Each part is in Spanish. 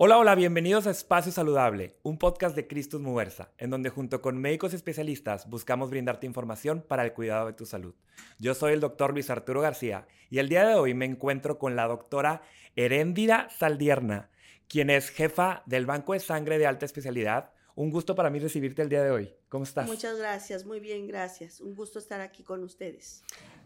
Hola, hola, bienvenidos a Espacio Saludable, un podcast de Cristus Muversa, en donde junto con médicos especialistas buscamos brindarte información para el cuidado de tu salud. Yo soy el doctor Luis Arturo García y el día de hoy me encuentro con la doctora Heréndira Saldierna, quien es jefa del Banco de Sangre de Alta Especialidad. Un gusto para mí recibirte el día de hoy. ¿Cómo estás? Muchas gracias, muy bien, gracias. Un gusto estar aquí con ustedes.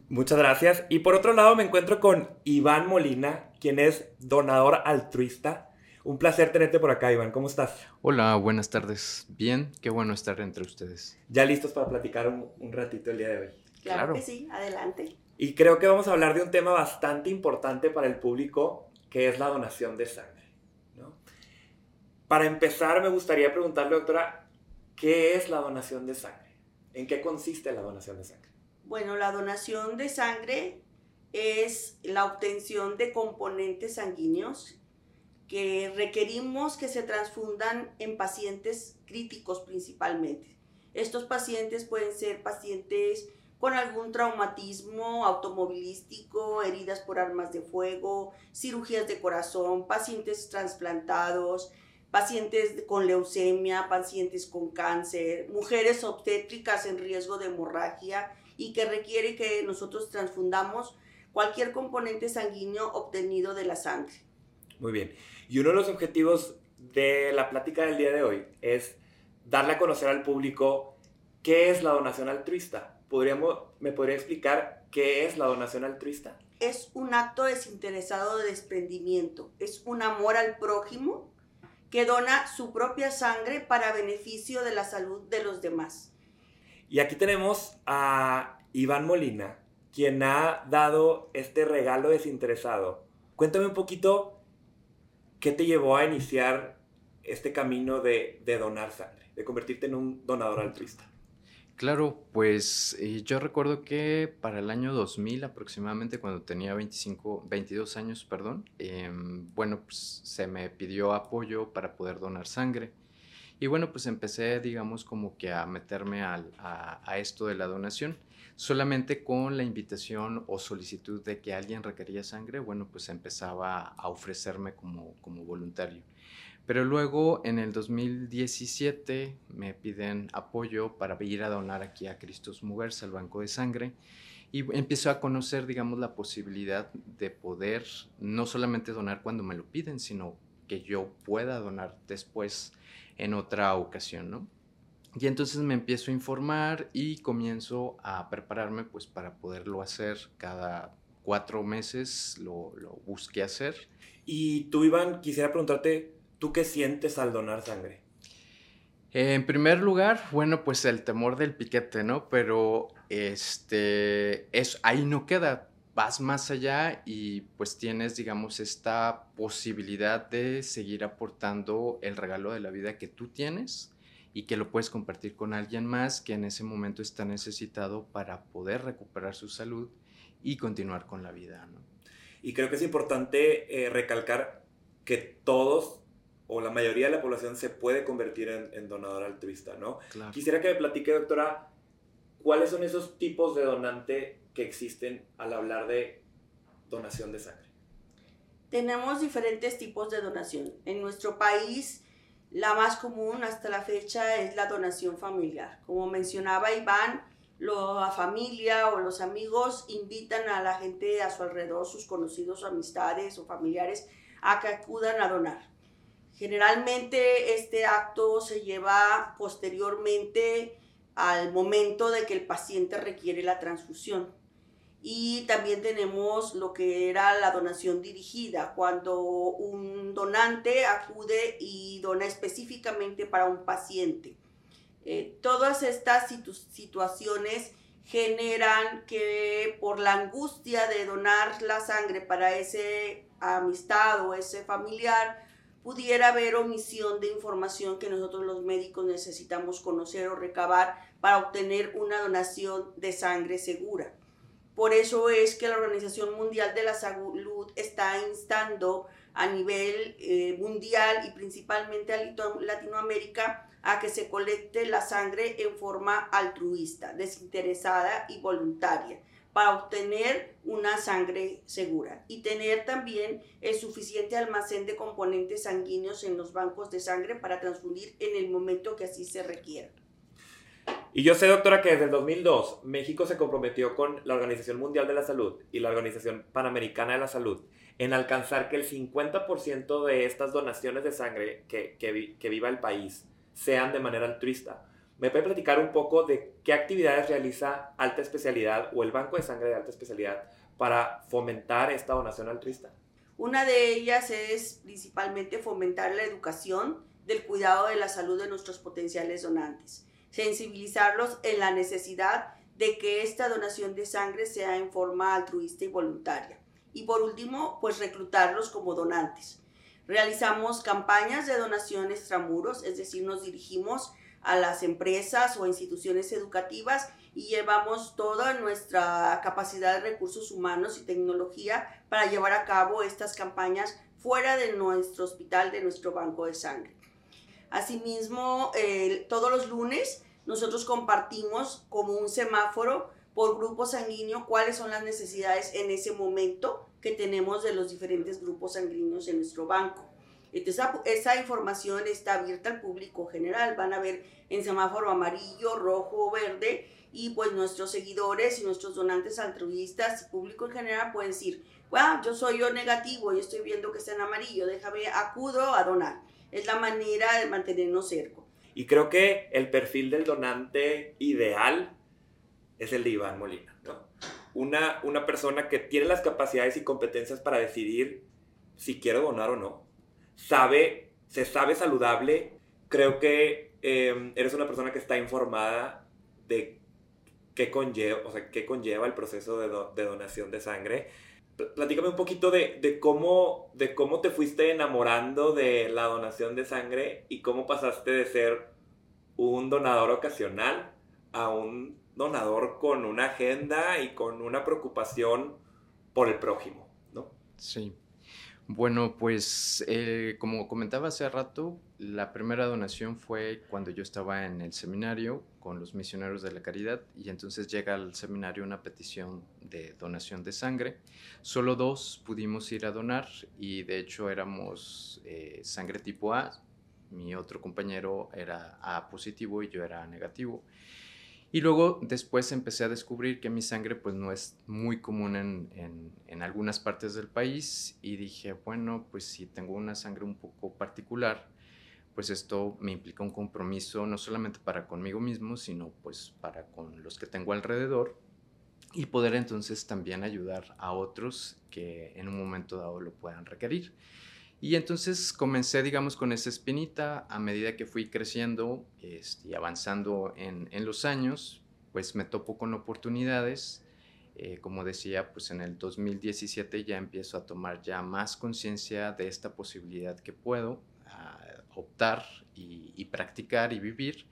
Muchas gracias. Y por otro lado me encuentro con Iván Molina, quien es donador altruista un placer tenerte por acá, Iván. ¿Cómo estás? Hola, buenas tardes. Bien, qué bueno estar entre ustedes. ¿Ya listos para platicar un, ratito el día de hoy? Claro, que sí, adelante. Y creo que vamos a hablar de un tema bastante importante para el público, que es la donación de sangre. Para empezar, me gustaría preguntarle, doctora, ¿qué es la donación de sangre? ¿En qué consiste la donación de sangre? Bueno, la donación de sangre es la obtención de componentes sanguíneos que requerimos que se transfundan en pacientes críticos principalmente. Estos pacientes pueden ser pacientes con algún traumatismo automovilístico, heridas por armas de fuego, cirugías de corazón, pacientes trasplantados, pacientes con leucemia, pacientes con cáncer, mujeres obstétricas en riesgo de hemorragia y que requiere que nosotros transfundamos cualquier componente sanguíneo obtenido de la sangre. Muy bien. Y uno de los objetivos de la plática del día de hoy es darle a conocer al público qué es la donación altruista. ¿Podríamos, ¿Me podría explicar qué es la donación altruista? Es un acto desinteresado de desprendimiento, es un amor al prójimo que dona su propia sangre para beneficio de la salud de los demás. Y aquí tenemos a Iván Molina, quien ha dado este regalo desinteresado. Cuéntame un poquito ¿qué te llevó a iniciar este camino de, donar sangre, de convertirte en un donador altruista? Claro, pues eh, yo recuerdo que para el año 2000 aproximadamente, cuando tenía 25, 22 años, perdón, em, bueno, pues se me pidió apoyo para poder donar sangre. Y bueno, pues empecé, digamos, como que a meterme a, a, esto de la donación. Solamente con la invitación o solicitud de que alguien requería sangre, bueno, pues empezaba a ofrecerme como, como voluntario. Pero luego en el 2017 me piden apoyo para ir a donar aquí a Cristos Movers, al Banco de Sangre, y empiezo a conocer, digamos, la posibilidad de poder no solamente donar cuando me lo piden, sino que yo pueda donar después en otra ocasión, ¿no? Y entonces me empiezo a informar y comienzo a prepararme pues para poderlo hacer cada cuatro meses, lo, lo busqué hacer. Y tú, Iván, quisiera preguntarte, ¿tú qué sientes al donar sangre? En primer lugar, bueno, pues el temor del piquete, ¿no? Pero este, es, ahí no queda, vas más allá y pues tienes, digamos, esta posibilidad de seguir aportando el regalo de la vida que tú tienes y que lo puedes compartir con alguien más que en ese momento está necesitado para poder recuperar su salud y continuar con la vida. ¿no? Y creo que es importante eh, recalcar que todos o la mayoría de la población se puede convertir en, donador altruista, ¿no? Quisiera que me platique, doctora, cuáles son esos tipos de donante que existen al hablar de donación de sangre. Tenemos diferentes tipos de donación. En nuestro país la más común hasta la fecha es la donación familiar. Como mencionaba Iván, la familia o los amigos invitan a la gente a su alrededor, sus conocidos, amistades o familiares, a que acudan a donar. Generalmente este acto se lleva posteriormente al momento de que el paciente requiere la transfusión. Y también tenemos lo que era la donación dirigida, cuando un donante acude y dona específicamente para un paciente. Eh, todas estas situaciones generan que por la angustia de donar la sangre para ese amistad o ese familiar, pudiera haber omisión de información que nosotros los médicos necesitamos conocer o recabar para obtener una donación de sangre segura. Por eso es que la Organización Mundial de la Salud está instando a nivel eh, mundial y principalmente a Latinoamérica a que se colecte la sangre en forma altruista, desinteresada y voluntaria, para obtener una sangre segura y tener también el suficiente almacén de componentes sanguíneos en los bancos de sangre para transfundir en el momento que así se requiera. Y yo sé, doctora, que desde el 2002 México se comprometió con la Organización Mundial de la Salud y la Organización Panamericana de la Salud en alcanzar que el 50% de estas donaciones de sangre que, que, viva el país sean de manera altruista. ¿Me puede platicar un poco de qué actividades realiza Alta Especialidad o el Banco de Sangre de Alta Especialidad para fomentar esta donación altruista? Una de ellas es principalmente fomentar la educación del cuidado de la salud de nuestros potenciales donantes sensibilizarlos en la necesidad de que esta donación de sangre sea en forma altruista y voluntaria. Y por último, pues reclutarlos como donantes. Realizamos campañas de donación extramuros, es decir, nos dirigimos a las empresas o instituciones educativas y llevamos toda nuestra capacidad de recursos humanos y tecnología para llevar a cabo estas campañas fuera de nuestro hospital, de nuestro banco de sangre. Asimismo, todos los lunes nosotros compartimos como un semáforo por grupo sanguíneo cuáles son las necesidades en ese momento que tenemos de los diferentes grupos sanguíneos en nuestro banco. Entonces, esa, información está abierta al público general. Van a ver en semáforo amarillo, rojo o verde y pues nuestros seguidores y nuestros donantes altruistas y público en general pueden decir, wow, yo soy yo negativo y estoy viendo que está en amarillo, déjame, acudo a donar es la manera de mantenernos cerca. Y creo que el perfil del donante ideal es el de Iván Molina, ¿no? Una, una persona que tiene las capacidades y competencias para decidir si quiere donar o no. Sabe, se sabe saludable. Creo que em, eres una persona que está informada de qué conlleva, o sea, qué conlleva el proceso de donación de sangre platícame un poquito de, cómo, de cómo te fuiste enamorando de la donación de sangre y cómo pasaste de ser un donador ocasional a un donador con una agenda y con una preocupación por el prójimo, ¿no? Sí. Bueno, pues eh, como comentaba hace rato, la primera donación fue cuando yo estaba en el seminario con los misioneros de la caridad y entonces llega al seminario una petición de donación de sangre. Solo dos pudimos ir a donar y de hecho éramos eh, sangre tipo A. Mi otro compañero era A positivo y yo era negativo. Y luego después empecé a descubrir que mi sangre pues no es muy común en, en, algunas partes del país y dije, bueno, pues si tengo una sangre un poco particular, pues esto me implica un compromiso no solamente para conmigo mismo, sino pues para con los que tengo alrededor y poder entonces también ayudar a otros que en un momento dado lo puedan requerir. Y entonces comencé, digamos, con esa espinita a medida que fui creciendo este, y avanzando en, en, los años, pues me topo con oportunidades. Eh, como decía, pues en el 2017 ya empiezo a tomar ya más conciencia de esta posibilidad que puedo optar y, practicar y vivir.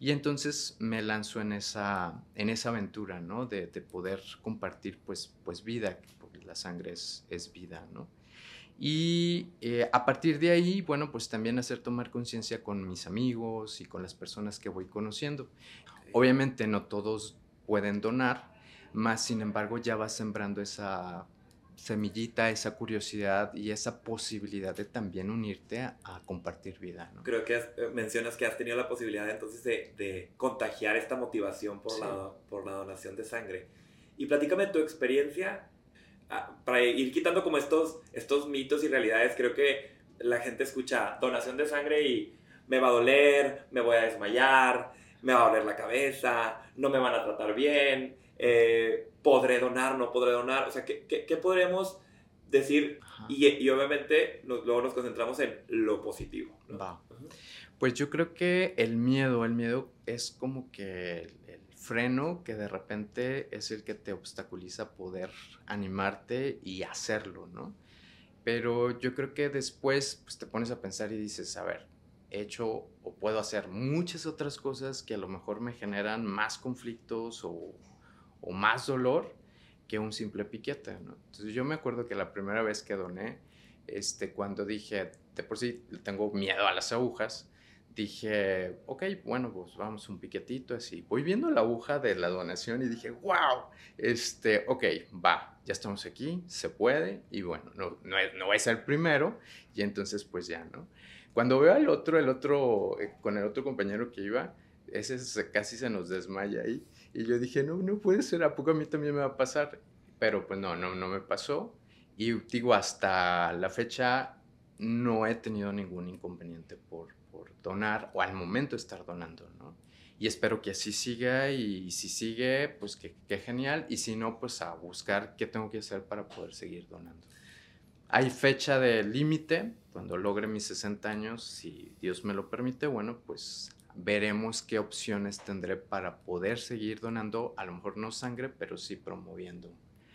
Y entonces me lanzo en esa, en esa aventura, ¿no? De, poder compartir, pues, pues vida, porque la sangre es, es vida, ¿no? Y eh, a partir de ahí, bueno, pues también hacer tomar conciencia con mis amigos y con las personas que voy conociendo. Obviamente no todos pueden donar, más sin embargo ya va sembrando esa semillita, esa curiosidad y esa posibilidad de también unirte a, compartir vida. ¿no? Creo que eh, mencionas que has tenido la posibilidad entonces de, de contagiar esta motivación por, la, por la donación de sangre. Y platícame tu experiencia ah, para ir quitando como estos, estos mitos y realidades. Creo que la gente escucha donación de sangre y me va a doler, me voy a desmayar, me va a doler la cabeza, no me van a tratar bien. Eh, podré donar, no podré donar, o sea, ¿qué, qué, podremos decir? Y, obviamente luego nos concentramos en lo positivo. Va. Pues yo creo que el miedo, el miedo es como que el, freno que de repente es el que te obstaculiza poder animarte y hacerlo, ¿no? Pero yo creo que después pues, te pones a pensar y dices, a ver, he hecho o puedo hacer muchas otras cosas que a lo mejor me generan más conflictos o o más dolor que un simple piquete, ¿no? Entonces yo me acuerdo que la primera vez que doné, este, cuando dije, de por sí tengo miedo a las agujas, dije, ok, bueno, pues vamos un piquetito así. Voy viendo la aguja de la donación y dije, wow, este, ok, va, ya estamos aquí, se puede, y bueno, no, no, no ser el primero, y entonces pues ya, ¿no? Cuando veo al otro, el otro, eh, con el otro compañero que iba, ese casi se nos desmaya ahí, y yo dije, no, no puede ser, ¿a poco a mí también me va a pasar? Pero pues no, no, no me pasó, y digo, hasta la fecha no he tenido ningún inconveniente por, por donar o al momento estar donando, ¿no? Y espero que así siga y si sigue, pues que, genial. Y si no, pues a buscar qué tengo que hacer para poder seguir donando. Hay fecha de límite, cuando logre mis 60 años, si Dios me lo permite, bueno, pues veremos qué opciones tendré para poder seguir donando, a lo mejor no sangre, pero sí promoviendo.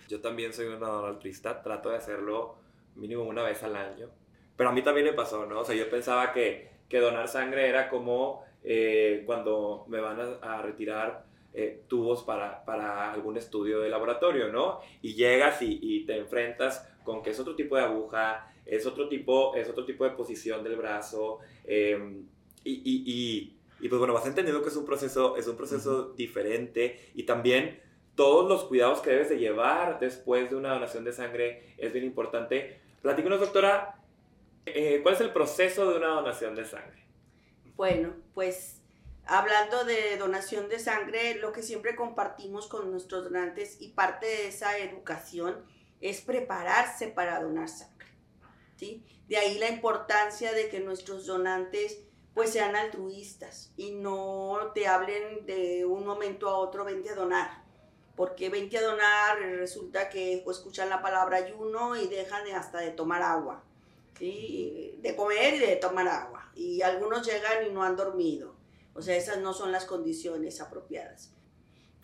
Yo también soy un donador altruista, trato de hacerlo mínimo una vez al año, pero a mí también me pasó, ¿no? O sea, yo pensaba que, que donar sangre era como eh, cuando me van a, retirar eh, tubos para, para, algún estudio de laboratorio, ¿no? Y llegas y, y, te enfrentas con que es otro tipo de aguja, es otro tipo, es otro tipo de posición del brazo, em, y, y, y, pues bueno, vas entendiendo que es un proceso, es un proceso diferente y también todos los cuidados que debes de llevar después de una donación de sangre es bien importante. Platícanos, doctora, eh, ¿cuál es el proceso de una donación de sangre? Bueno, pues hablando de donación de sangre, lo que siempre compartimos con nuestros donantes y parte de esa educación es prepararse para donar sangre. ¿sí? De ahí la importancia de que nuestros donantes pues sean altruistas y no te hablen de un momento a otro, vente a donar. Porque vente a donar, resulta que escuchan la palabra ayuno y dejan hasta de tomar agua. De comer y de tomar agua. Y algunos llegan y no han dormido. O sea, esas no son las condiciones apropiadas.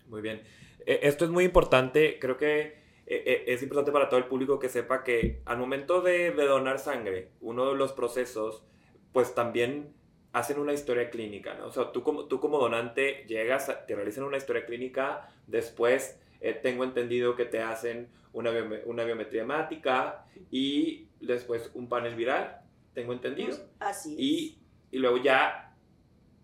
Muy bien. E, esto es muy importante. Creo que e, e, es importante para todo el público que sepa que al momento de, donar sangre, uno de los procesos, pues también hacen una historia clínica, ¿no? O sea, tú como, tú como donante llegas, te realizan una historia clínica, después eh, tengo entendido que te hacen una, una biometría hemática y después un panel viral, tengo entendido. Pues, así Y, y luego ya,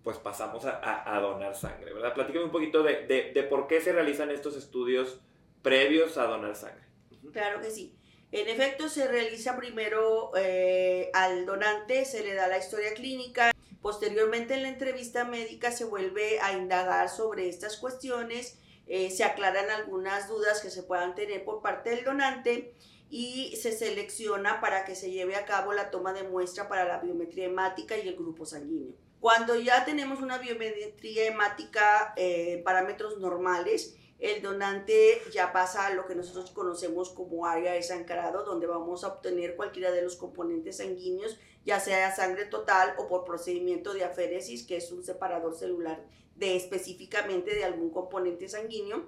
pues pasamos a, a, donar sangre, ¿verdad? Platícame un poquito de, de, de, por qué se realizan estos estudios previos a donar sangre. Claro que sí. En efecto, se realiza primero eh, al donante, se le da la historia clínica. Posteriormente, en la entrevista médica se vuelve a indagar sobre estas cuestiones, eh, se aclaran algunas dudas que se puedan tener por parte del donante y se selecciona para que se lleve a cabo la toma de muestra para la biometría hemática y el grupo sanguíneo. Cuando ya tenemos una biometría hemática en eh, parámetros normales, el donante ya pasa a lo que nosotros conocemos como área de sangrado, donde vamos a obtener cualquiera de los componentes sanguíneos, ya sea sangre total o por procedimiento de aféresis, que es un separador celular de específicamente de algún componente sanguíneo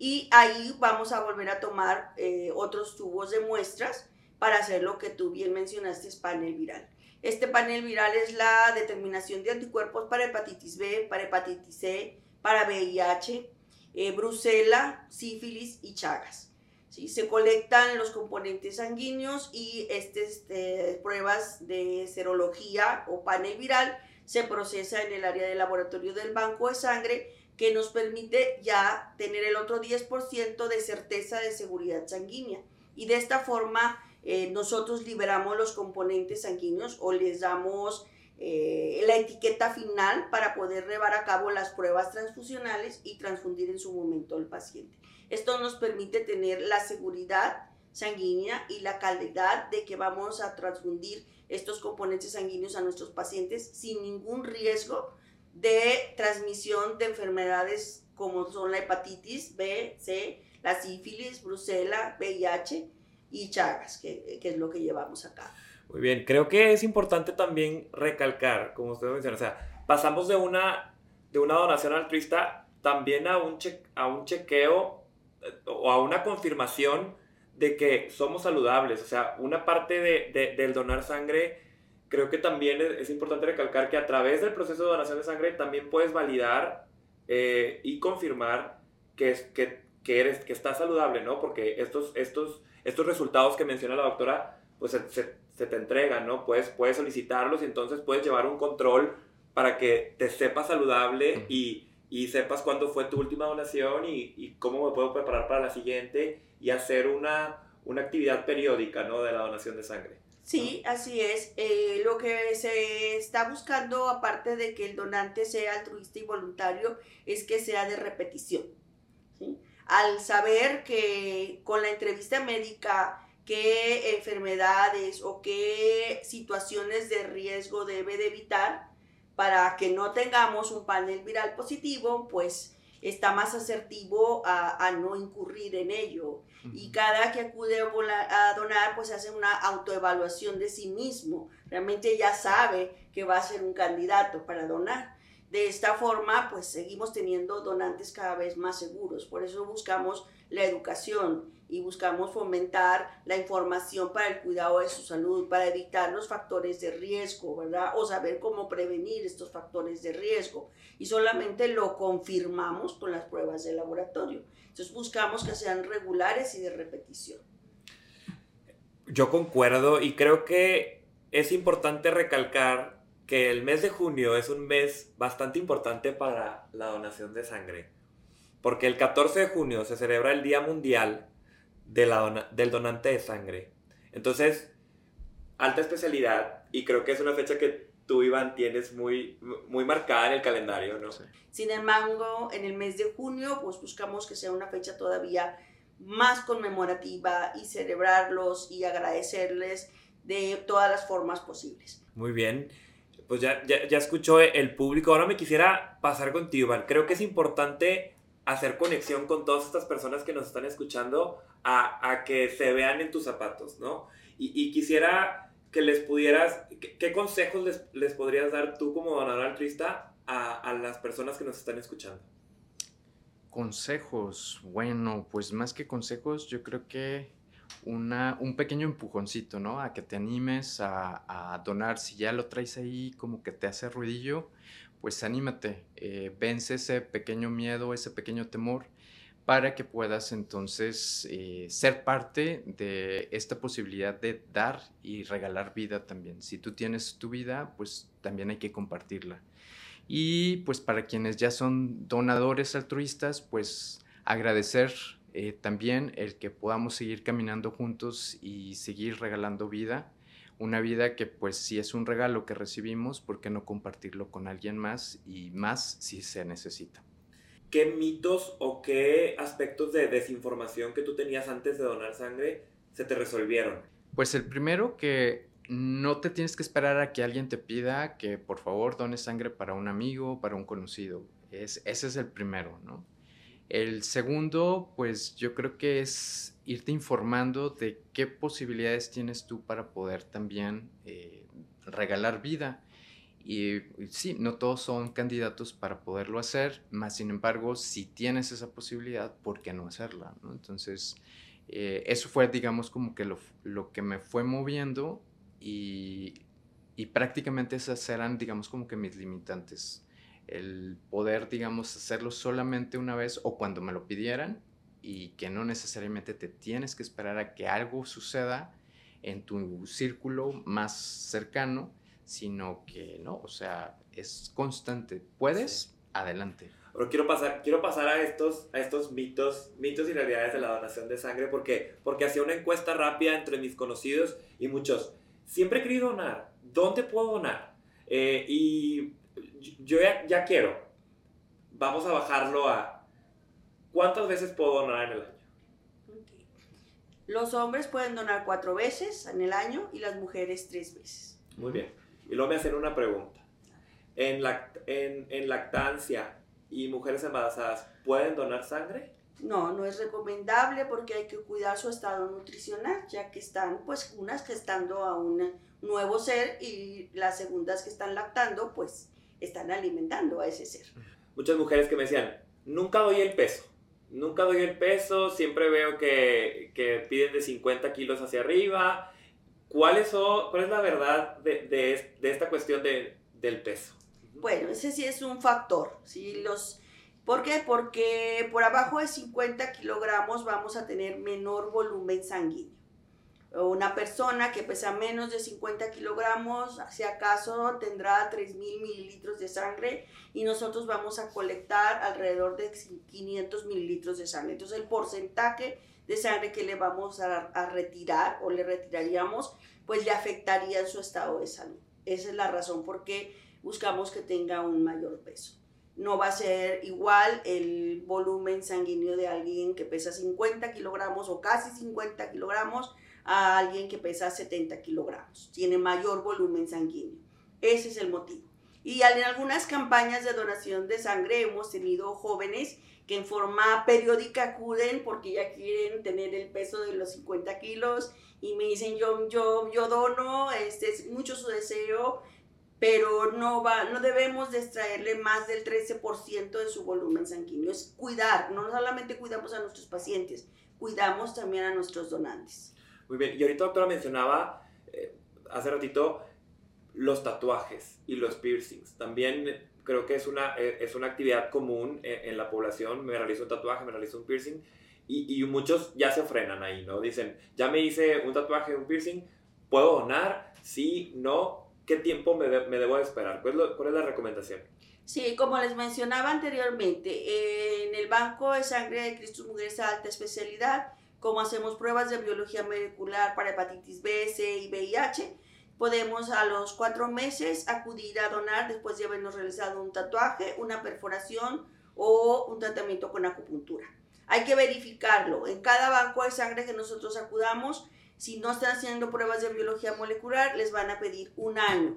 y ahí vamos a volver a tomar eh, otros tubos de muestras para hacer lo que tú bien mencionaste, es panel viral. Este panel viral es la determinación de anticuerpos para hepatitis B, para hepatitis C, para VIH, eh, sífilis y chagas. ¿sí? Se colectan los componentes sanguíneos y estas este, pruebas de serología o panel viral se procesa en el área de laboratorio del banco de sangre que nos permite ya tener el otro 10% de certeza de seguridad sanguínea. Y de esta forma eh, nosotros liberamos los componentes sanguíneos o les damos eh, la etiqueta final para poder llevar a cabo las pruebas transfusionales y transfundir en su momento al paciente. Esto nos permite tener la seguridad sanguínea y la calidad de que vamos a transfundir estos componentes sanguíneos a nuestros pacientes sin ningún riesgo de transmisión de enfermedades como son la hepatitis B, C, la sífilis, brucela, VIH y Chagas, que, es lo que llevamos acá. Muy bien, creo que es importante también recalcar, como usted menciona, o sea, pasamos de una, de una donación altruista también a un, a un chequeo eh, o a una confirmación de que somos saludables. O sea, una parte de, del donar sangre creo que también es, importante recalcar que a través del proceso de donación de sangre también puedes validar eh, y confirmar que, es, que, que, eres, que estás saludable, ¿no? Porque estos, estos, estos resultados que menciona la doctora, pues se, se, te entregan, ¿no? Puedes, puedes solicitarlos y entonces puedes llevar un control para que te sepas saludable y, y sepas cuándo fue tu última donación y, y, cómo me puedo preparar para la siguiente y hacer una, una actividad periódica ¿no? de la donación de sangre. Sí, así es. Eh, lo que se está buscando, aparte de que el donante sea altruista y voluntario, es que sea de repetición. Al saber que con la entrevista médica qué enfermedades o qué situaciones de riesgo debe de evitar para que no tengamos un panel viral positivo, pues está más asertivo a, no incurrir en ello. Y cada que acude a donar, pues hace una autoevaluación de sí mismo. Realmente ya sabe que va a ser un candidato para donar. De esta forma, pues seguimos teniendo donantes cada vez más seguros. Por eso buscamos la educación y buscamos fomentar la información para el cuidado de su salud, para evitar los factores de riesgo, ¿verdad? O saber cómo prevenir estos factores de riesgo. Y solamente lo confirmamos con las pruebas de laboratorio. Entonces buscamos que sean regulares y de repetición. Yo concuerdo y creo que es importante recalcar que el mes de junio es un mes bastante importante para la donación de sangre, porque el 14 de junio se celebra el Día Mundial de la del Donante de Sangre. Entonces, alta especialidad y creo que es una fecha que tú, Iván, tienes muy, muy marcada en el calendario, ¿no? Sin embargo, en el mes de junio, pues buscamos que sea una fecha todavía más conmemorativa y celebrarlos y agradecerles de todas las formas posibles. Muy bien pues ya, ya, escuchó el público. Ahora me quisiera pasar contigo, Iván. Creo que es importante hacer conexión con todas estas personas que nos están escuchando a, que se vean en tus zapatos, ¿no? Y, quisiera que les pudieras, ¿qué, consejos les, les, podrías dar tú como donador altruista a, a las personas que nos están escuchando? Consejos, bueno, pues más que consejos, yo creo que una, un pequeño empujoncito, ¿no? A que te animes a, donar. Si ya lo traes ahí como que te hace ruidillo, pues anímate, eh, vence ese pequeño miedo, ese pequeño temor, para que puedas entonces eh, ser parte de esta posibilidad de dar y regalar vida también. Si tú tienes tu vida, pues también hay que compartirla. Y pues para quienes ya son donadores altruistas, pues agradecer eh, también el que podamos seguir caminando juntos y seguir regalando vida, una vida que pues si es un regalo que recibimos, ¿por qué no compartirlo con alguien más y más si se necesita? ¿Qué mitos o qué aspectos de desinformación que tú tenías antes de donar sangre se te resolvieron? Pues el primero que no te tienes que esperar a que alguien te pida que por favor dones sangre para un amigo, para un conocido. Es, ese es el primero, ¿no? El segundo, pues yo creo que es irte informando de qué posibilidades tienes tú para poder también eh, regalar vida. Y sí, no todos son candidatos para poderlo hacer, más sin embargo, si tienes esa posibilidad, ¿por qué no hacerla? Entonces, eh, eso fue, digamos, como que lo, lo que me fue moviendo y, y prácticamente esas eran, digamos, como que mis limitantes el poder, digamos, hacerlo solamente una vez o cuando me lo pidieran y que no necesariamente te tienes que esperar a que algo suceda en tu círculo más cercano, sino que no, o sea, es constante. Puedes, adelante. Pero quiero pasar, quiero pasar a estos, a estos mitos, mitos y realidades de la donación de sangre porque, porque hacía una encuesta rápida entre mis conocidos y muchos. Siempre he querido donar. ¿Dónde puedo donar? Eh, y yo ya, quiero. Vamos a bajarlo a ¿cuántas veces puedo donar en el año? Los hombres pueden donar cuatro veces en el año y las mujeres tres veces. Muy bien. Y luego me hacen una pregunta. ¿En, en lactancia y mujeres embarazadas pueden donar sangre? No, no es recomendable porque hay que cuidar su estado nutricional, ya que están, pues, unas que estando a un nuevo ser y las segundas que están lactando, pues, están alimentando a ese ser. Muchas mujeres que me decían, nunca doy el peso, nunca doy el peso, siempre veo que, que piden de 50 kilos hacia arriba. ¿Cuál es, cuál es la verdad de, de, de esta cuestión de, del peso? Bueno, ese sí es un factor. ¿sí? Los, ¿Por qué? Porque por abajo de 50 kilogramos vamos a tener menor volumen sanguíneo. Una persona que pesa menos de 50 kilogramos, si acaso tendrá 3.000 mililitros de sangre y nosotros vamos a colectar alrededor de 500 mililitros de sangre. Entonces el porcentaje de sangre que le vamos a, retirar o le retiraríamos, pues le afectaría en su estado de salud. Esa es la razón por qué buscamos que tenga un mayor peso. No va a ser igual el volumen sanguíneo de alguien que pesa 50 kilogramos o casi 50 kilogramos a alguien que pesa 70 kilogramos. Tiene mayor volumen sanguíneo. Ese es el motivo. Y en algunas campañas de donación de sangre hemos tenido jóvenes que en forma periódica acuden porque ya quieren tener el peso de los 50 kilos y me dicen yo, yo, yo dono, este es mucho su deseo, pero no, va, no debemos extraerle más del 13% de su volumen sanguíneo. Es cuidar, no solamente cuidamos a nuestros pacientes, cuidamos también a nuestros donantes. Muy bien, y ahorita doctora mencionaba eh, hace ratito los tatuajes y los piercings. También creo que es una, eh, es una actividad común en, en, la población. Me realizo un tatuaje, me realizo un piercing y, y, muchos ya se frenan ahí, ¿no? Dicen, ya me hice un tatuaje, un piercing, ¿puedo donar? Sí, no. ¿Qué tiempo me, de, me debo esperar? ¿Cuál es, lo, ¿Cuál es la recomendación? Sí, como les mencionaba anteriormente, en el Banco de Sangre de Cristo Mujeres Alta Especialidad, como hacemos pruebas de biología molecular para hepatitis B, C y VIH, podemos a los cuatro meses acudir a donar después de habernos realizado un tatuaje, una perforación o un tratamiento con acupuntura. Hay que verificarlo. En cada banco de sangre que nosotros acudamos, si no están haciendo pruebas de biología molecular, les van a pedir un año.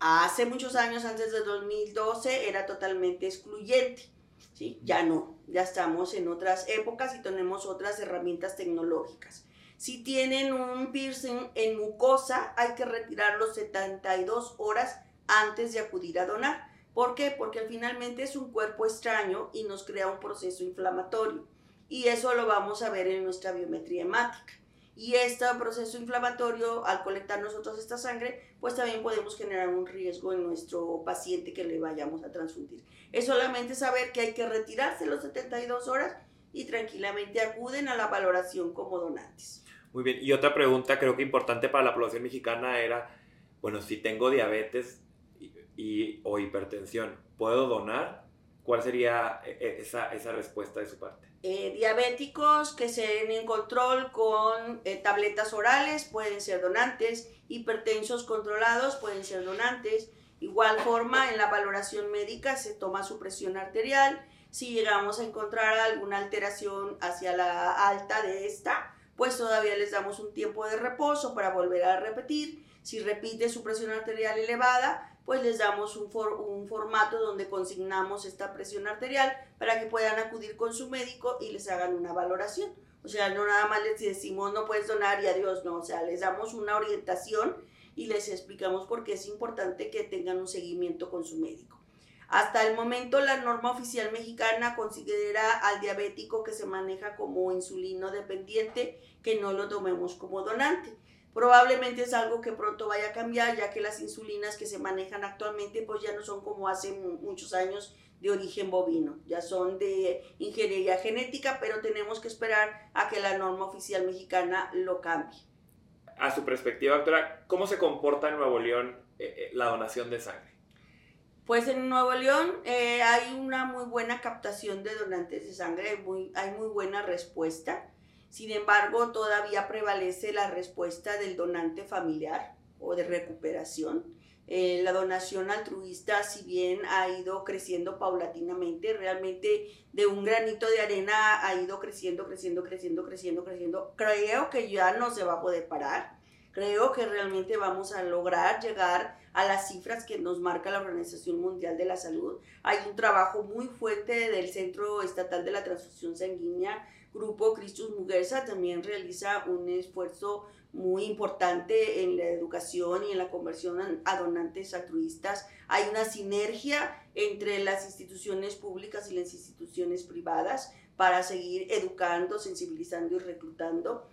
Hace muchos años, antes de 2012, era totalmente excluyente. ¿Sí? Ya no, ya estamos en otras épocas y tenemos otras herramientas tecnológicas. Si tienen un piercing en mucosa, hay que retirarlo 72 horas antes de acudir a donar. ¿Por qué? Porque finalmente es un cuerpo extraño y nos crea un proceso inflamatorio. Y eso lo vamos a ver en nuestra biometría hemática. Y este proceso inflamatorio, al colectar nosotros esta sangre, pues también podemos generar un riesgo en nuestro paciente que le vayamos a transfundir. Es solamente saber que hay que retirarse los 72 horas y tranquilamente acuden a la valoración como donantes. Muy bien, y otra pregunta creo que importante para la población mexicana era, bueno, si tengo diabetes y, y o hipertensión, ¿puedo donar? ¿Cuál sería e, e, esa, esa respuesta de su parte? Eh, diabéticos que se den en control con eh, tabletas orales pueden ser donantes, hipertensos controlados pueden ser donantes. Igual forma, en la valoración médica se toma su presión arterial. Si llegamos a encontrar alguna alteración hacia la alta de esta, pues todavía les damos un tiempo de reposo para volver a repetir. Si repite su presión arterial elevada, pues les damos un, for, un formato donde consignamos esta presión arterial para que puedan acudir con su médico y les hagan una valoración. O sea, no nada más les decimos no puedes donar y adiós, no, o sea, les damos una orientación y les explicamos por qué es importante que tengan un seguimiento con su médico. Hasta el momento la norma oficial mexicana considera al diabético que se maneja como insulino dependiente que no lo tomemos como donante. Probablemente es algo que pronto vaya a cambiar, ya que las insulinas que se manejan actualmente pues ya no son como hace muchos años de origen bovino, ya son de ingeniería genética, pero tenemos que esperar a que la norma oficial mexicana lo cambie. A su perspectiva, doctora, ¿cómo se comporta en Nuevo León eh, eh, la donación de sangre? Pues en Nuevo León eh, hay una muy buena captación de donantes de sangre, muy, hay muy buena respuesta. Sin embargo, todavía prevalece la respuesta del donante familiar o de recuperación. Eh, la donación altruista, si bien ha ido creciendo paulatinamente, realmente de un granito de arena ha ido creciendo, creciendo, creciendo, creciendo, creciendo. Creo que ya no se va a poder parar. Creo que realmente vamos a lograr llegar a las cifras que nos marca la Organización Mundial de la Salud. Hay un trabajo muy fuerte del Centro Estatal de la Transfusión Sanguínea Grupo Christus Muguerza también realiza un esfuerzo muy importante en la educación y en la conversión a donantes altruistas. Hay una sinergia entre las instituciones públicas y las instituciones privadas para seguir educando, sensibilizando y reclutando.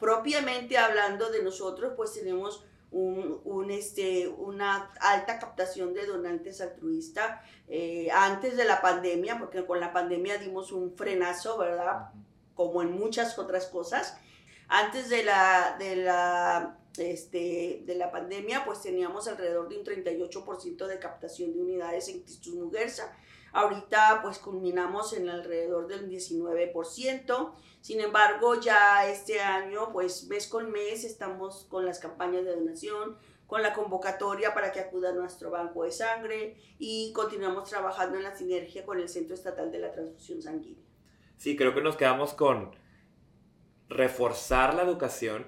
Propiamente hablando de nosotros, pues tenemos un, un, este, una alta captación de donantes altruistas eh, antes de la pandemia, porque con la pandemia dimos un frenazo, ¿verdad? Como en muchas otras cosas. Antes de la, de la, este, de la pandemia, pues teníamos alrededor de un 38% de captación de unidades en Cristus Muguerza. Ahorita pues culminamos en alrededor del 19%. Sin embargo, ya este año, pues mes con mes, estamos con las campañas de donación, con la convocatoria para que acuda a nuestro banco de sangre y continuamos trabajando en la sinergia con el Centro Estatal de la Transfusión Sanguínea. Sí, creo que nos quedamos con reforzar la educación,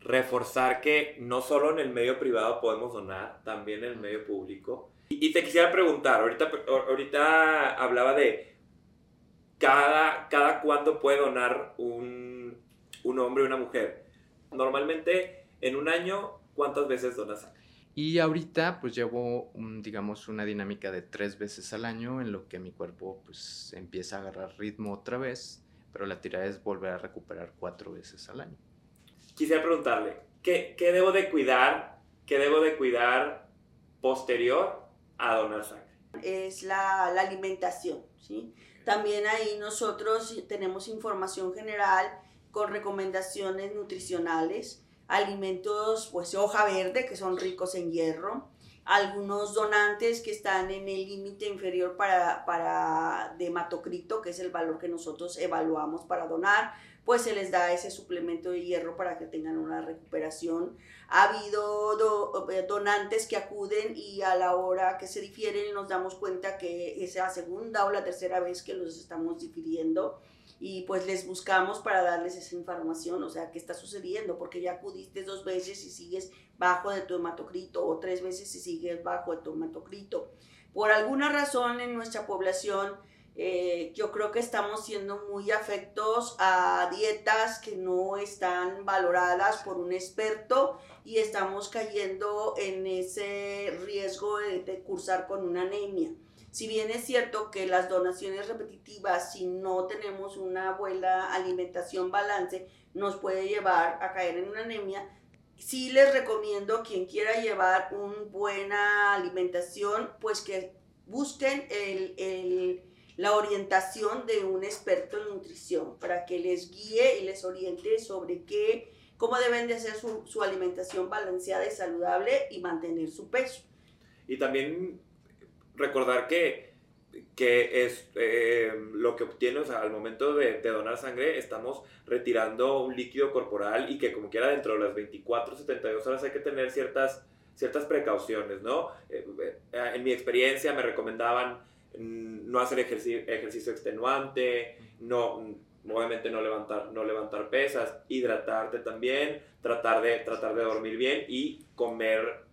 reforzar que no solo en el medio privado podemos donar, también en el medio público. Y, te quisiera preguntar, ahorita, ahorita hablaba de cada, cada cuándo puede donar un, un hombre o una mujer. Normalmente en un año ¿Cuántas veces donas sangre? Y ahorita pues llevo, digamos, una dinámica de tres veces al año en lo que mi cuerpo pues empieza a agarrar ritmo otra vez, pero la tirada es volver a recuperar cuatro veces al año. Quisiera preguntarle, ¿qué, qué debo de cuidar? ¿Qué debo de cuidar posterior a donar sangre? Es la, la alimentación, ¿sí? También ahí nosotros tenemos información general con recomendaciones nutricionales alimentos pues hoja verde que son ricos en hierro, algunos donantes que están en el límite inferior para, para de hematocrito, que es el valor que nosotros evaluamos para donar, pues se les da ese suplemento de hierro para que tengan una recuperación. Ha habido eh, donantes que acuden y a la hora que se difieren nos damos cuenta que es la segunda o la tercera vez que los estamos difiriendo y pues les buscamos para darles esa información, o sea, qué está sucediendo, porque ya acudiste dos veces y sigues bajo de tu hematocrito o tres veces y sigues bajo de tu hematocrito. Por alguna razón en nuestra población, eh, yo creo que estamos siendo muy afectos a dietas que no están valoradas por un experto y estamos cayendo en ese riesgo de cursar con una anemia. Si bien es cierto que las donaciones repetitivas, si no tenemos una buena alimentación balance, nos puede llevar a caer en una anemia, sí les recomiendo quien quiera llevar una buena alimentación, pues que busquen la orientación de un experto en nutrición para que les guíe y les oriente sobre qué, cómo deben de hacer su, su alimentación balanceada y saludable y mantener su peso. Y también recordar que, que es eh, lo que obtiene, o sea, al momento de, donar sangre, estamos retirando un líquido corporal y que como quiera dentro de las 24, 72 horas hay que tener ciertas, ciertas precauciones, ¿no? Eh, eh, en mi experiencia me recomendaban mm, no hacer ejercicio, ejercicio extenuante, no, obviamente no levantar, no levantar pesas, hidratarte también, tratar de, tratar de dormir bien y comer,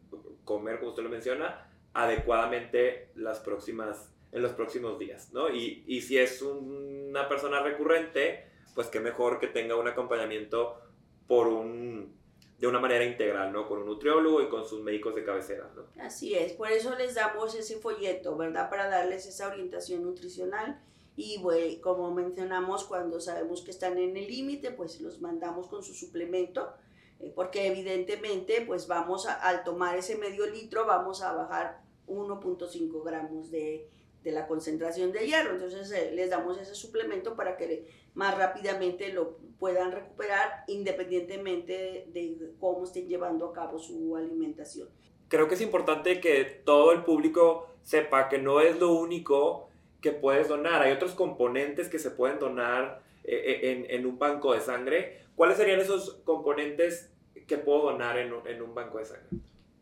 comer, como usted lo menciona, adecuadamente las próximas, en los próximos días, ¿no? Y, y si es una persona recurrente, pues qué mejor que tenga un acompañamiento por un, de una manera integral, ¿no? Con un nutriólogo y con sus médicos de cabecera, ¿no? Así es, por eso les damos ese folleto, ¿verdad? Para darles esa orientación nutricional y como mencionamos, cuando sabemos que están en el límite, pues los mandamos con su suplemento eh, porque evidentemente pues vamos al tomar ese medio litro vamos a bajar 1.5 gramos de, de, la concentración de hierro. Entonces eh, les damos ese suplemento para que más rápidamente lo puedan recuperar independientemente de, cómo estén llevando a cabo su alimentación. Creo que es importante que todo el público sepa que no es lo único que puedes donar. Hay otros componentes que se pueden donar eh, en, en, un banco de sangre. ¿Cuáles serían esos componentes que puedo donar en en un banco de sangre?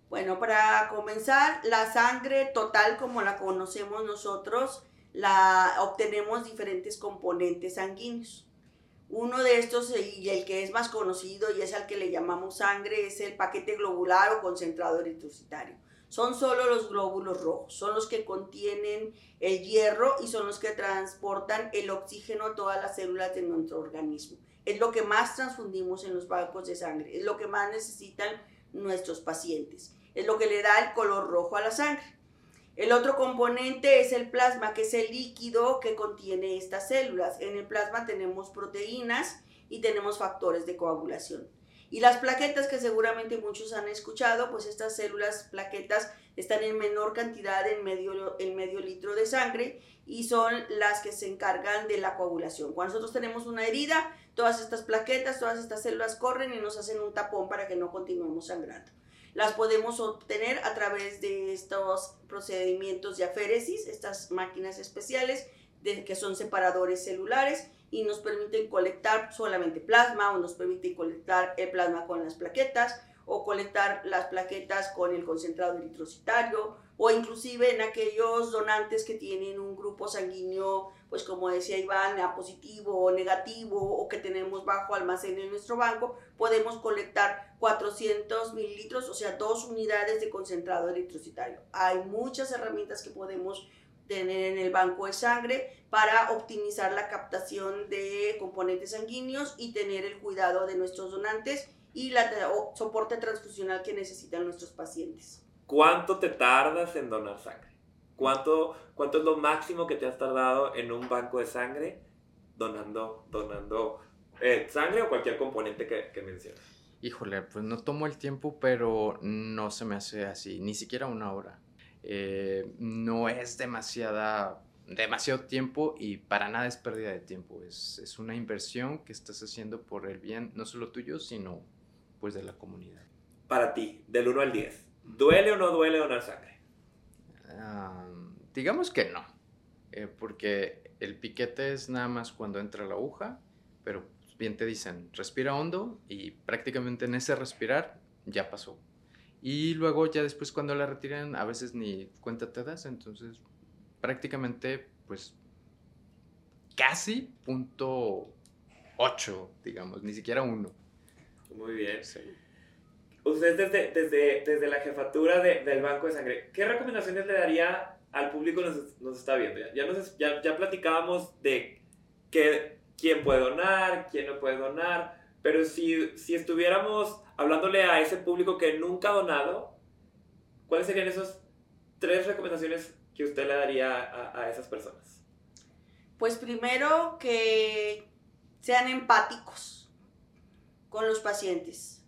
Bueno, para comenzar, la sangre total como la conocemos nosotros, la obtenemos diferentes componentes sanguíneos. Uno de estos, y el que es más conocido y es al que le llamamos sangre, es el paquete globular o concentrado eritrocitario. Son solo los glóbulos rojos, son los que contienen el hierro y son los que transportan el oxígeno a todas las células de nuestro organismo es lo que más transfundimos en los bancos de sangre, es lo que más necesitan nuestros pacientes, es lo que le da el color rojo a la sangre. El otro componente es el plasma, que es el líquido que contiene estas células. En el plasma tenemos proteínas y tenemos factores de coagulación. Y las plaquetas que seguramente muchos han escuchado, pues estas células plaquetas están en menor cantidad en medio, en medio litro de sangre y son las que se encargan de la coagulación. Cuando nosotros tenemos una herida, todas estas plaquetas, todas estas células corren y nos hacen un tapón para que no continuemos sangrando. Las podemos obtener a través de estos procedimientos de aféresis, estas máquinas especiales de, que son separadores celulares y nos permiten colectar solamente plasma o nos permiten colectar el plasma con las plaquetas o colectar las plaquetas con el concentrado eritrocitario o inclusive en aquellos donantes que tienen un grupo sanguíneo, pues como decía Iván, a positivo o negativo o que tenemos bajo almacén en nuestro banco, podemos colectar 400 mililitros, o sea, dos unidades de concentrado eritrocitario. Hay muchas herramientas que podemos tener en el banco de sangre para optimizar la captación de componentes sanguíneos y tener el cuidado de nuestros donantes y la soporte transfusional que necesitan nuestros pacientes. ¿Cuánto te tardas en donar sangre? ¿Cuánto, ¿Cuánto es lo máximo que te has tardado en un banco de sangre donando, donando eh, sangre o cualquier componente que, que mencionas? Híjole, pues no tomo el tiempo, pero no se me hace así, ni siquiera una hora. Eh, no es demasiada, demasiado tiempo y para nada es pérdida de tiempo. Es, es, una inversión que estás haciendo por el bien no solo tuyo, sino pues de la comunidad. Para ti, del 1 al 10, ¿duele o no duele donar sangre? Digamos que no, eh, porque el piquete es nada más cuando entra la aguja, pero bien te dicen, respira hondo y prácticamente en ese respirar ya pasó. Y luego ya después cuando la retiran a veces ni cuenta te das, entonces prácticamente pues casi punto 8, digamos, ni siquiera uno. Muy bien. Usted desde, desde, desde la jefatura del Banco de Sangre, ¿qué recomendaciones le daría al público que nos, nos está viendo? Ya, nos, ya, ya platicábamos de que, quién puede donar, quién no puede donar, pero si, si estuviéramos hablándole a ese público que nunca ha donado, ¿cuáles serían esas tres recomendaciones que usted le daría a, a esas personas? Pues primero que sean empáticos con los pacientes.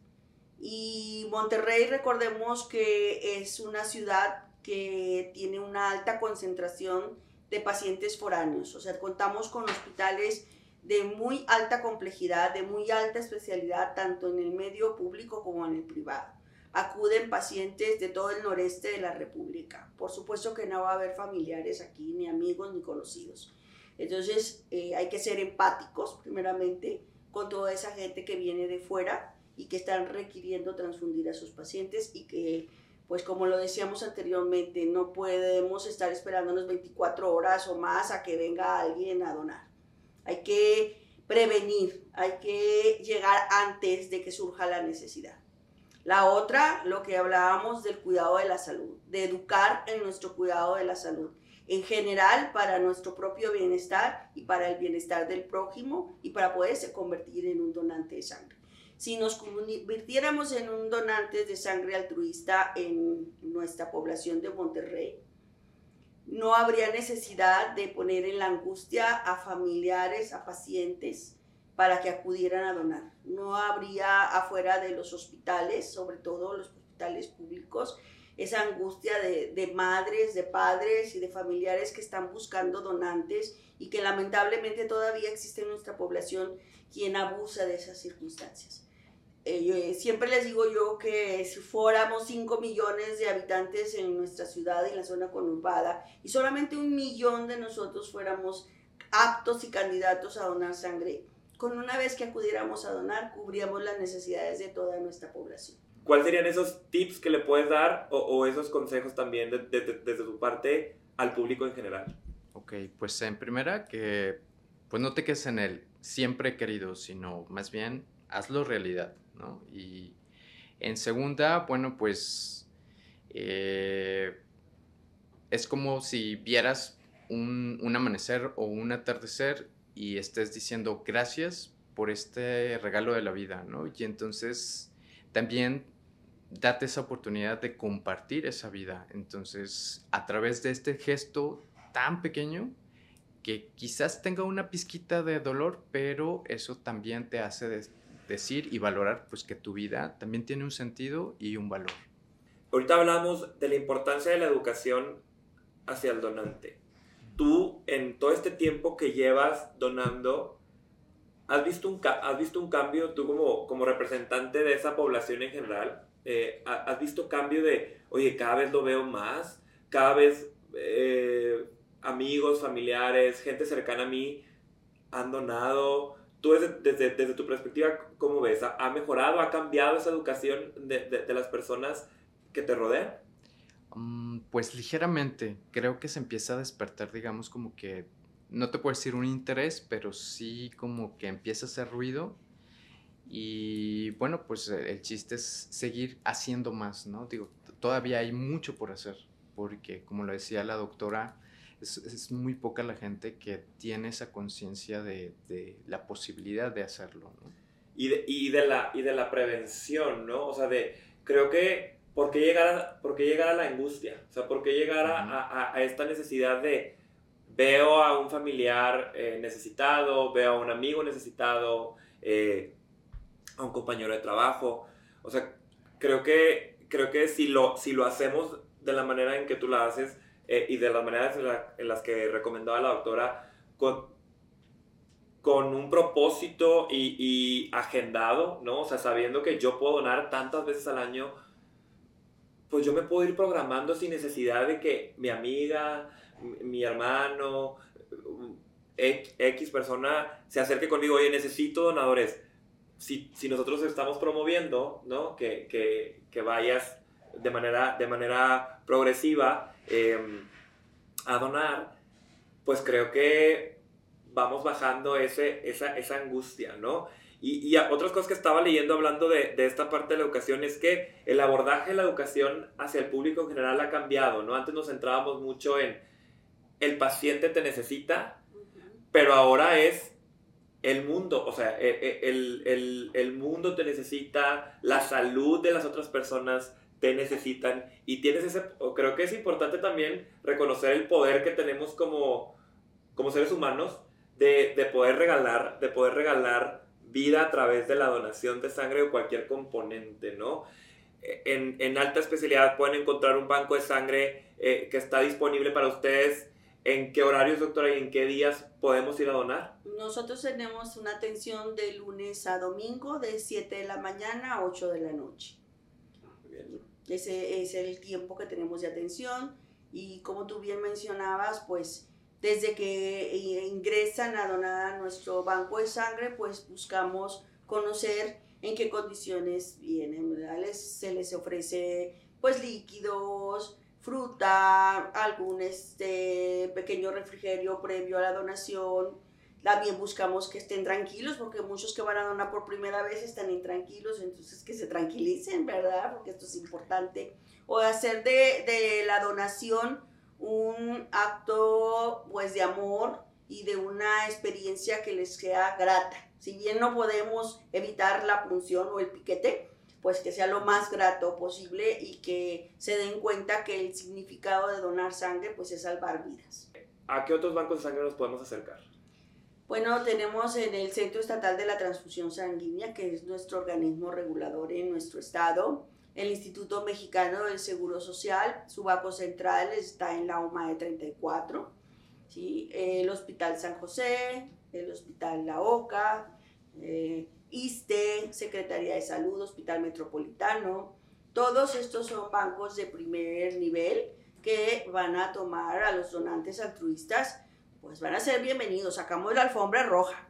Y Monterrey, recordemos que es una ciudad que tiene una alta concentración de pacientes foráneos. O sea, contamos con hospitales de muy alta complejidad, de muy alta especialidad, tanto en el medio público como en el privado. Acuden pacientes de todo el noreste de la República. Por supuesto que no va a haber familiares aquí, ni amigos, ni conocidos. Entonces eh, hay que ser empáticos, primeramente, con toda esa gente que viene de fuera y que están requiriendo transfundir a sus pacientes y que, pues como lo decíamos anteriormente, no podemos estar esperándonos 24 horas o más a que venga alguien a donar hay que prevenir, hay que llegar antes de que surja la necesidad. La otra, lo que hablábamos del cuidado de la salud, de educar en nuestro cuidado de la salud, en general para nuestro propio bienestar y para el bienestar del prójimo y para poderse convertir en un donante de sangre. Si nos convirtiéramos en un donante de sangre altruista en nuestra población de Monterrey, no habría necesidad de poner en la angustia a familiares, a pacientes, para que acudieran a donar. No habría afuera de los hospitales, sobre todo los hospitales públicos, esa angustia de, madres, de padres y de familiares que están buscando donantes y que lamentablemente todavía existe en nuestra población quien abusa de esas circunstancias. Eh, siempre les digo yo que si fuéramos 5 millones de habitantes en nuestra ciudad, en la zona conurbada, y solamente un millón de nosotros fuéramos aptos y candidatos a donar sangre, con una vez que acudiéramos a donar, cubríamos las necesidades de toda nuestra población. ¿Cuáles serían esos tips que le puedes dar o, esos consejos también desde tu parte al público en general? Ok, pues en primera que pues no te quedes en el siempre querido, sino más bien hazlo realidad. Y en segunda, bueno, pues eh, es como si vieras un, amanecer o un atardecer y estés diciendo gracias por este regalo de la vida, ¿no? Y entonces también date esa oportunidad de compartir esa vida. Entonces, a través de este gesto tan pequeño, que quizás tenga una pizquita de dolor, pero eso también te hace decir y valorar pues que tu vida también tiene un sentido y un valor. Ahorita hablamos de la importancia de la educación hacia el donante. Tú, en todo este tiempo que llevas donando, ¿has visto un, has visto un cambio, tú como, como representante de esa población en general? Eh, ¿Has visto cambio de, oye, cada vez lo veo más, cada vez eh, amigos, familiares, gente cercana a mí han donado? Tú desde, desde, tu perspectiva, ¿cómo ves? ¿Ha, mejorado, ha cambiado esa educación de, de las personas? que te rodean? Mm, pues ligeramente, creo que se empieza a despertar, digamos, como que, no te puedo decir un interés, pero sí como que empieza a hacer ruido. Y bueno, pues eh, el chiste es seguir haciendo más, ¿no? Digo, todavía hay mucho por hacer, porque como lo decía la doctora, es, muy poca la gente que tiene esa conciencia de, la posibilidad de hacerlo, ¿no? Y de, y de, la, y de la prevención, ¿no? O sea, de, creo que ¿por qué llegar a, por llegar a la angustia? O sea, ¿por qué llegar a, a, esta necesidad de veo a un familiar eh, necesitado, veo a un amigo necesitado, eh, a un compañero de trabajo? O sea, creo que, creo que si, lo, si lo hacemos de la manera en que tú la haces eh, y de las maneras en, las que recomendaba la doctora, con, con un propósito y, y agendado, ¿no? O sea, sabiendo que yo puedo donar tantas veces al año pues yo me puedo ir programando sin necesidad de que mi amiga, mi hermano, X persona se acerque conmigo, oye, necesito donadores. Si, si nosotros estamos promoviendo, ¿no? Que, que, que vayas de manera, de manera progresiva em, a donar, pues creo que vamos bajando ese, esa, esa angustia, ¿no? Y, otras cosas que estaba leyendo hablando de, de, esta parte de la educación es que el abordaje de la educación hacia el público en general ha cambiado, ¿no? Antes nos centrábamos mucho en el paciente te necesita, pero ahora es el mundo, o sea, e, e, el, el, el, mundo te necesita, la salud de las otras personas te necesitan y tienes ese, creo que es importante también reconocer el poder que tenemos como, como seres humanos de, de poder regalar, de poder regalar vida a través de la donación de sangre o cualquier componente, ¿no? En, en alta especialidad pueden encontrar un banco de sangre eh, que está disponible para ustedes. ¿En qué horarios, doctora, y en qué días podemos ir a donar? Nosotros tenemos una atención de lunes a domingo, de 7 de la mañana a 8 de la noche. Ese es el tiempo que tenemos de atención y como tú bien mencionabas, pues desde que eh, ingresan a donar a nuestro banco de sangre, pues buscamos conocer en qué condiciones vienen, se les ofrece pues líquidos, fruta, algún este, pequeño refrigerio previo a la donación. También buscamos que estén tranquilos, porque muchos que van a donar por primera vez están intranquilos, entonces que se tranquilicen, ¿verdad? Porque esto es importante. O hacer de, de la donación un acto pues de amor y de una experiencia que les sea grata. Si bien no podemos evitar la punción o el piquete, pues que sea lo más grato posible y que se den cuenta que el significado de donar sangre pues es salvar vidas. ¿A qué otros bancos de sangre nos podemos acercar? Bueno, tenemos en el Centro Estatal de la Transfusión Sanguínea, que es nuestro organismo regulador en nuestro estado el Instituto Mexicano del Seguro Social, su banco central está en la OMA de 34, ¿sí? el Hospital San José, el Hospital La Oca, eh, ISTE, Secretaría de Salud, Hospital Metropolitano, todos estos son bancos de primer nivel que van a tomar a los donantes altruistas, pues van a ser bienvenidos, sacamos la alfombra roja.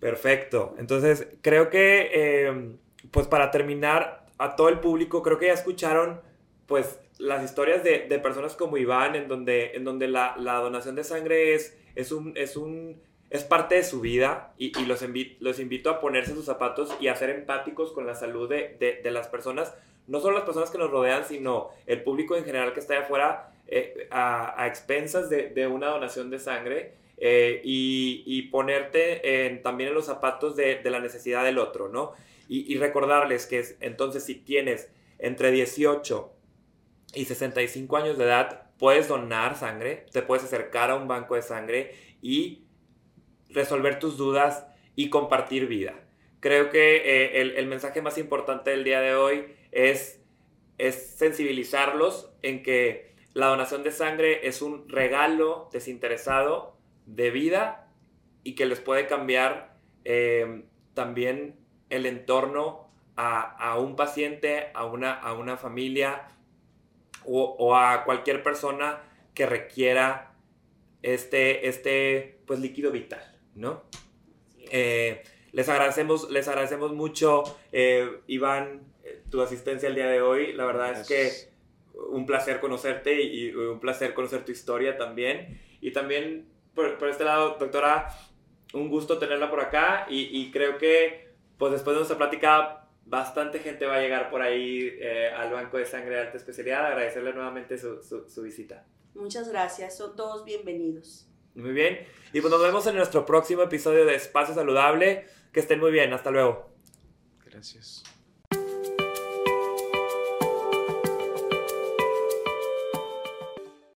Perfecto, entonces creo que, eh, pues para terminar, a todo el público, creo que ya escucharon pues las historias de, de personas como Iván, en donde, en donde la, la, donación de sangre es, es, un, es, un, es parte de su vida y, y los, invito, los invito a ponerse sus zapatos y a ser empáticos con la salud de, de, de, las personas, no solo las personas que nos rodean, sino el público en general que está allá afuera eh, a, a, expensas de, una donación de sangre. Eh, y, y, ponerte en, también en los zapatos de, de la necesidad del otro, ¿no? Y, recordarles que entonces si tienes entre 18 y 65 años de edad, puedes donar sangre, te puedes acercar a un banco de sangre y resolver tus dudas y compartir vida. creo que eh, el, el, mensaje más importante del día de hoy es, es sensibilizarlos en que la donación de sangre es un regalo desinteresado de vida y que les puede cambiar eh, también el entorno a, a, un paciente, a una, a una familia o, o, a cualquier persona que requiera este, este pues, líquido vital, ¿no? Eh, les, agradecemos, les agradecemos mucho, eh, Iván, tu asistencia el día de hoy. La verdad es que un placer conocerte y, un placer conocer tu historia también. Y también por, por este lado, doctora, un gusto tenerla por acá y, y, creo que pues después de nuestra plática bastante gente va a llegar por ahí eh, al Banco de Sangre de Alta Especialidad. Agradecerle nuevamente su, su, su visita. Muchas gracias, son todos bienvenidos. Muy bien. Y pues nos vemos en nuestro próximo episodio de Espacio Saludable. Que estén muy bien. Hasta luego. Gracias.